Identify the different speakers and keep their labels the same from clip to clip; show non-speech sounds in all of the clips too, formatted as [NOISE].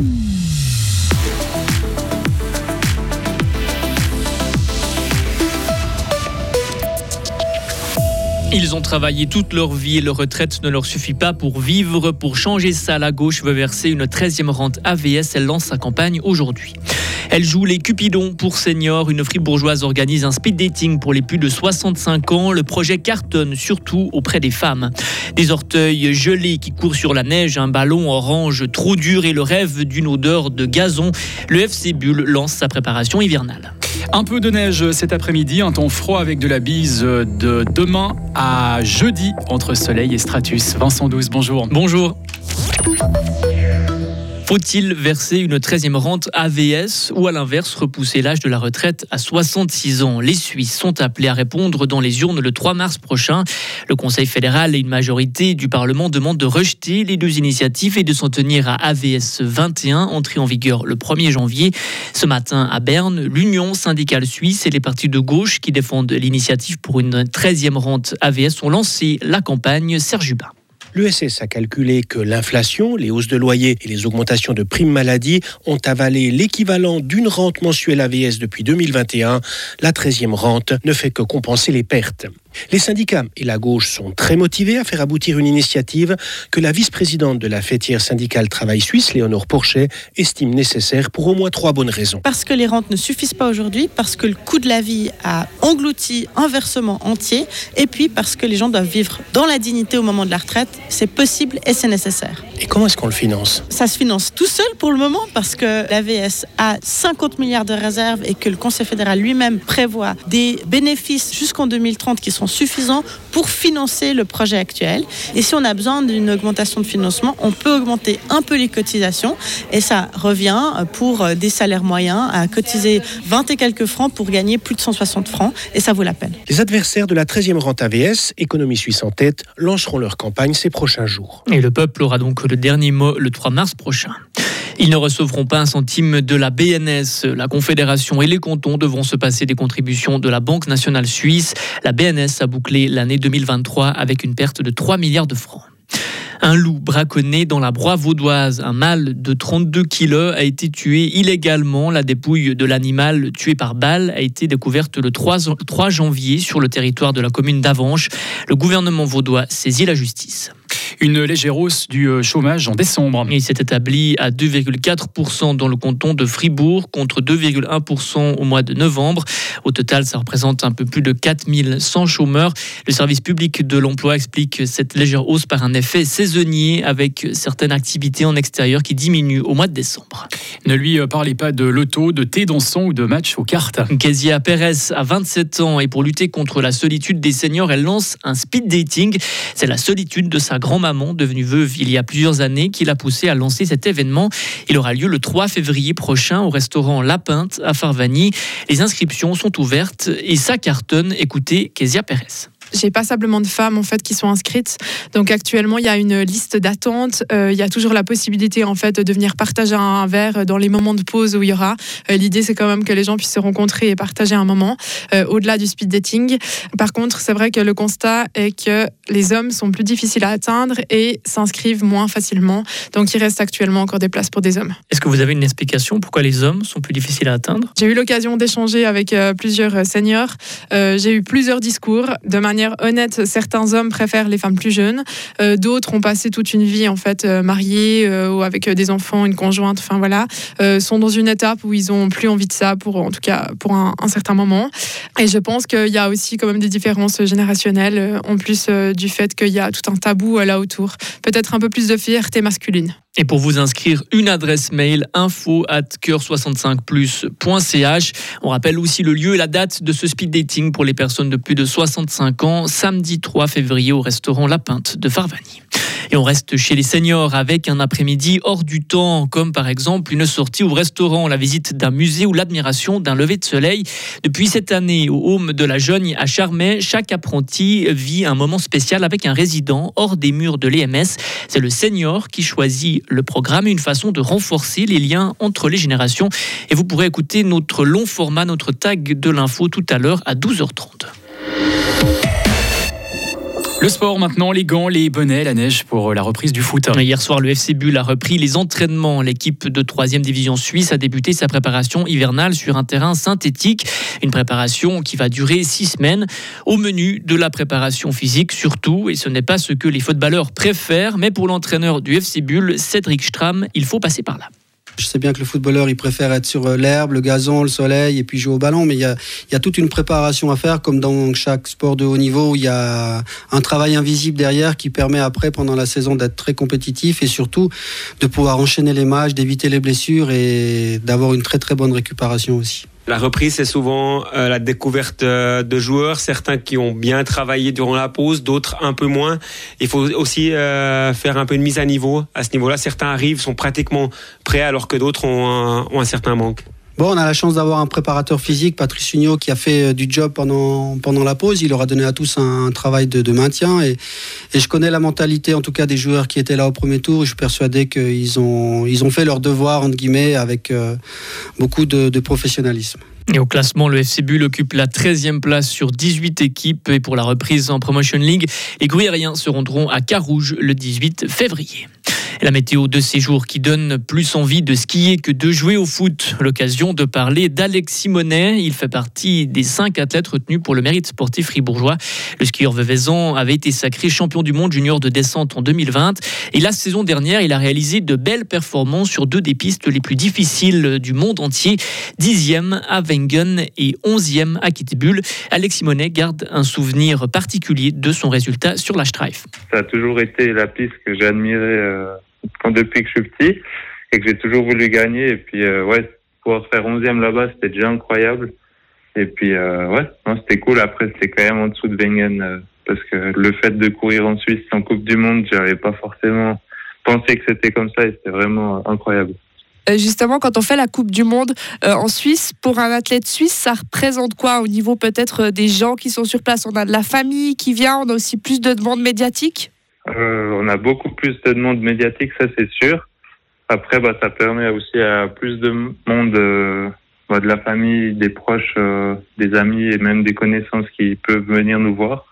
Speaker 1: Mm-hmm. Ils ont travaillé toute leur vie et leur retraite ne leur suffit pas pour vivre. Pour changer ça, la gauche veut verser une 13e rente AVS. Elle lance sa campagne aujourd'hui. Elle joue les Cupidons pour seniors. Une fribourgeoise organise un speed dating pour les plus de 65 ans. Le projet cartonne surtout auprès des femmes. Des orteils gelés qui courent sur la neige, un ballon orange trop dur et le rêve d'une odeur de gazon. Le FC Bulle lance sa préparation hivernale.
Speaker 2: Un peu de neige cet après-midi, un temps froid avec de la bise de demain à jeudi entre soleil et stratus. Vincent Douce, bonjour.
Speaker 1: Bonjour. Faut-il verser une 13e rente AVS ou à l'inverse repousser l'âge de la retraite à 66 ans? Les Suisses sont appelés à répondre dans les urnes le 3 mars prochain. Le Conseil fédéral et une majorité du Parlement demandent de rejeter les deux initiatives et de s'en tenir à AVS 21, entrée en vigueur le 1er janvier. Ce matin à Berne, l'Union syndicale suisse et les partis de gauche qui défendent l'initiative pour une 13e rente AVS ont lancé la campagne Serge Hubin.
Speaker 3: L'USS a calculé que l'inflation, les hausses de loyer et les augmentations de primes maladie ont avalé l'équivalent d'une rente mensuelle AVS depuis 2021. La 13e rente ne fait que compenser les pertes. Les syndicats et la gauche sont très motivés à faire aboutir une initiative que la vice-présidente de la fêtière syndicale Travail Suisse, Léonore Porchet, estime nécessaire pour au moins trois bonnes raisons.
Speaker 4: Parce que les rentes ne suffisent pas aujourd'hui, parce que le coût de la vie a englouti un versement entier, et puis parce que les gens doivent vivre dans la dignité au moment de la retraite. C'est possible et c'est nécessaire.
Speaker 3: Et comment est-ce qu'on le finance?
Speaker 4: Ça se finance tout seul pour le moment parce que l'AVS a 50 milliards de réserves et que le Conseil fédéral lui-même prévoit des bénéfices jusqu'en 2030 qui sont suffisants pour financer le projet actuel. Et si on a besoin d'une augmentation de financement, on peut augmenter un peu les cotisations et ça revient pour des salaires moyens à cotiser 20 et quelques francs pour gagner plus de 160 francs et ça vaut la peine.
Speaker 3: Les adversaires de la 13e rente AVS, Économie Suisse en tête, lanceront leur campagne ces prochains jours.
Speaker 1: Et le peuple aura donc le dernier mot le 3 mars prochain. Ils ne recevront pas un centime de la BNS. La Confédération et les cantons devront se passer des contributions de la Banque nationale suisse. La BNS a bouclé l'année 2023 avec une perte de 3 milliards de francs. Un loup braconné dans la broie vaudoise. Un mâle de 32 kilos a été tué illégalement. La dépouille de l'animal tué par balle a été découverte le 3, 3 janvier sur le territoire de la commune d'Avanches. Le gouvernement vaudois saisit la justice
Speaker 2: une légère hausse du euh, chômage en décembre.
Speaker 1: Il s'est établi à 2,4% dans le canton de Fribourg contre 2,1% au mois de novembre. Au total, ça représente un peu plus de 4100 chômeurs. Le service public de l'emploi explique cette légère hausse par un effet saisonnier avec certaines activités en extérieur qui diminuent au mois de décembre.
Speaker 2: Ne lui euh, parlez pas de loto, de thé dansant ou de match aux cartes.
Speaker 1: Kezia Pérez a 27 ans et pour lutter contre la solitude des seniors, elle lance un speed dating. C'est la solitude de sa grand-maman devenue veuve il y a plusieurs années qui l'a poussée à lancer cet événement. Il aura lieu le 3 février prochain au restaurant La Pinte à Farvani. Les inscriptions sont ouvertes et ça cartonne. Écoutez Kezia Pérez
Speaker 5: j'ai passablement de femmes en fait qui sont inscrites. Donc actuellement, il y a une liste d'attente. Euh, il y a toujours la possibilité en fait de venir partager un verre dans les moments de pause où il y aura. Euh, l'idée, c'est quand même que les gens puissent se rencontrer et partager un moment euh, au-delà du speed dating. Par contre, c'est vrai que le constat est que les hommes sont plus difficiles à atteindre et s'inscrivent moins facilement. Donc, il reste actuellement encore des places pour des hommes.
Speaker 1: Est-ce que vous avez une explication pourquoi les hommes sont plus difficiles à atteindre?
Speaker 5: J'ai eu l'occasion d'échanger avec plusieurs seniors. J'ai eu plusieurs discours de manière honnête, certains hommes préfèrent les femmes plus jeunes, euh, d'autres ont passé toute une vie en fait euh, mariés euh, ou avec des enfants, une conjointe, enfin voilà, sont dans une étape où ils ont plus envie de ça pour en tout cas pour un, un certain moment. Et je pense qu'il y a aussi quand même des différences générationnelles en plus du fait qu'il y a tout un tabou là autour, peut-être un peu plus de fierté masculine.
Speaker 1: Et pour vous inscrire, une adresse mail info at coeur65plus.ch. On rappelle aussi le lieu et la date de ce speed dating pour les personnes de plus de 65 ans, samedi 3 février au restaurant La Pinte de Farvani. Et on reste chez les seniors avec un après-midi hors du temps, comme par exemple une sortie au restaurant, la visite d'un musée ou l'admiration d'un lever de soleil. Depuis cette année, au Home de la Jeune à Charmey, chaque apprenti vit un moment spécial avec un résident hors des murs de l'EMS. C'est le senior qui choisit le programme, une façon de renforcer les liens entre les générations. Et vous pourrez écouter notre long format, notre tag de l'info tout à l'heure à 12h30.
Speaker 2: Le sport maintenant, les gants, les bonnets, la neige pour la reprise du foot.
Speaker 1: Hier soir, le FC Bull a repris les entraînements. L'équipe de 3e division suisse a débuté sa préparation hivernale sur un terrain synthétique. Une préparation qui va durer six semaines. Au menu de la préparation physique surtout, et ce n'est pas ce que les footballeurs préfèrent, mais pour l'entraîneur du FC Bull, Cédric Stram, il faut passer par là.
Speaker 6: Je sais bien que le footballeur, il préfère être sur euh, l'herbe, le gazon, le soleil et puis jouer au ballon, mais il y a, toute une préparation à faire, comme dans chaque sport de haut niveau, il y a un travail invisible derrière qui permet après, pendant la saison, d'être très compétitif et surtout de pouvoir enchaîner les matchs, d'éviter les blessures et d'avoir une très très bonne récupération aussi.
Speaker 7: La reprise, c'est souvent euh, la découverte euh, de joueurs, certains qui ont bien travaillé durant la pause, d'autres un peu moins. Il faut aussi euh, faire un peu une mise à niveau à ce niveau-là. Certains arrivent, sont pratiquement prêts, alors que d'autres ont ont un certain manque.
Speaker 6: Bon, on a la chance d'avoir un préparateur physique, Patrice Ugnot, qui a fait du job pendant, pendant la pause. Il leur a donné à tous un, travail de, maintien. Et, je connais la mentalité, en tout cas, des joueurs qui étaient là au premier tour. Je suis persuadé qu'ils ont, ils ont fait leur devoir, entre guillemets, avec euh, beaucoup de, de professionnalisme.
Speaker 1: Et au classement, le FC Bull occupe la 13e place sur 18 équipes. Et pour la reprise en Promotion League, les Gruyériens se rendront à Carouge le 18 février. La météo de ces jours qui donne plus envie de skier que de jouer au foot. L'occasion de parler d'Alex Simonet. Il fait partie des cinq athlètes retenus pour le mérite sportif fribourgeois. Le skieur veuvezan avait été sacré champion du monde junior de descente en 2020. Et la saison dernière, il a réalisé de belles performances sur deux des pistes les plus difficiles du monde entier. Dixième à Wengen et onzième à Kitzbühel. Alex Simonet garde un souvenir particulier de son résultat sur la Streif.
Speaker 8: Ça a toujours été la piste que j'ai admirée. Euh depuis que je suis petit et que j'ai toujours voulu gagner. Et puis, euh, ouais, pouvoir faire 11e là-bas, c'était déjà incroyable. Et puis, euh, ouais, c'était cool. Après, c'était quand même en dessous de Wengen euh, parce que le fait de courir en Suisse en Coupe du Monde, j'avais pas forcément pensé que c'était comme ça et c'était vraiment incroyable.
Speaker 9: Justement, quand on fait la Coupe du Monde euh, en Suisse, pour un athlète suisse, ça représente quoi au niveau peut-être des gens qui sont sur place? On a de la famille qui vient, on a aussi plus de demandes médiatiques?
Speaker 8: Euh, on a beaucoup plus de demandes médiatiques, ça c'est sûr. Après, bah, ça permet aussi à plus de monde, euh, bah, de la famille, des proches, euh, des amis et même des connaissances qui peuvent venir nous voir.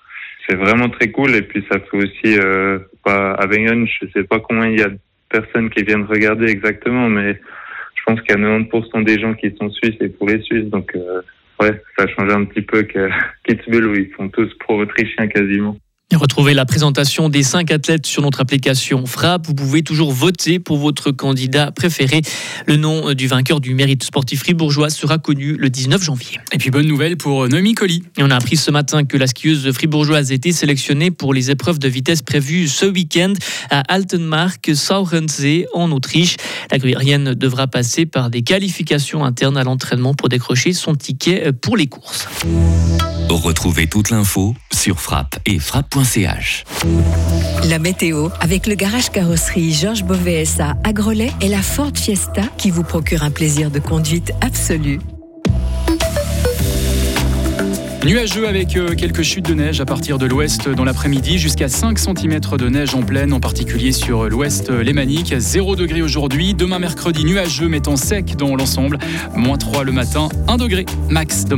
Speaker 8: C'est vraiment très cool et puis ça fait aussi, euh, bah, à Wengen, je sais pas combien il y a de personnes qui viennent regarder exactement, mais je pense qu'il y a 90% des gens qui sont suisses et pour les Suisses, donc euh, ouais, ça change un petit peu que [LAUGHS] Kitzbühel où ils sont tous pro-autrichiens quasiment.
Speaker 1: Et retrouvez la présentation des cinq athlètes sur notre application Frappe. Vous pouvez toujours voter pour votre candidat préféré. Le nom du vainqueur du mérite sportif fribourgeois sera connu le 19 janvier.
Speaker 2: Et puis bonne nouvelle pour Noémie Colli.
Speaker 1: Et on a appris ce matin que la skieuse fribourgeoise a été sélectionnée pour les épreuves de vitesse prévues ce week-end à Altenmark, Saurensee en Autriche. La gruyérienne devra passer par des qualifications internes à l'entraînement pour décrocher son ticket pour les courses.
Speaker 10: Retrouvez toute l'info sur frappe et
Speaker 11: La météo avec le garage carrosserie Georges Beauvais SA à Grelais et la Ford Fiesta qui vous procure un plaisir de conduite absolu.
Speaker 2: Nuageux avec euh, quelques chutes de neige à partir de l'ouest dans l'après-midi, jusqu'à 5 cm de neige en pleine, en particulier sur l'ouest lémanique. 0 degré aujourd'hui, demain mercredi nuageux mettant sec dans l'ensemble, moins 3 le matin, 1 degré max demain.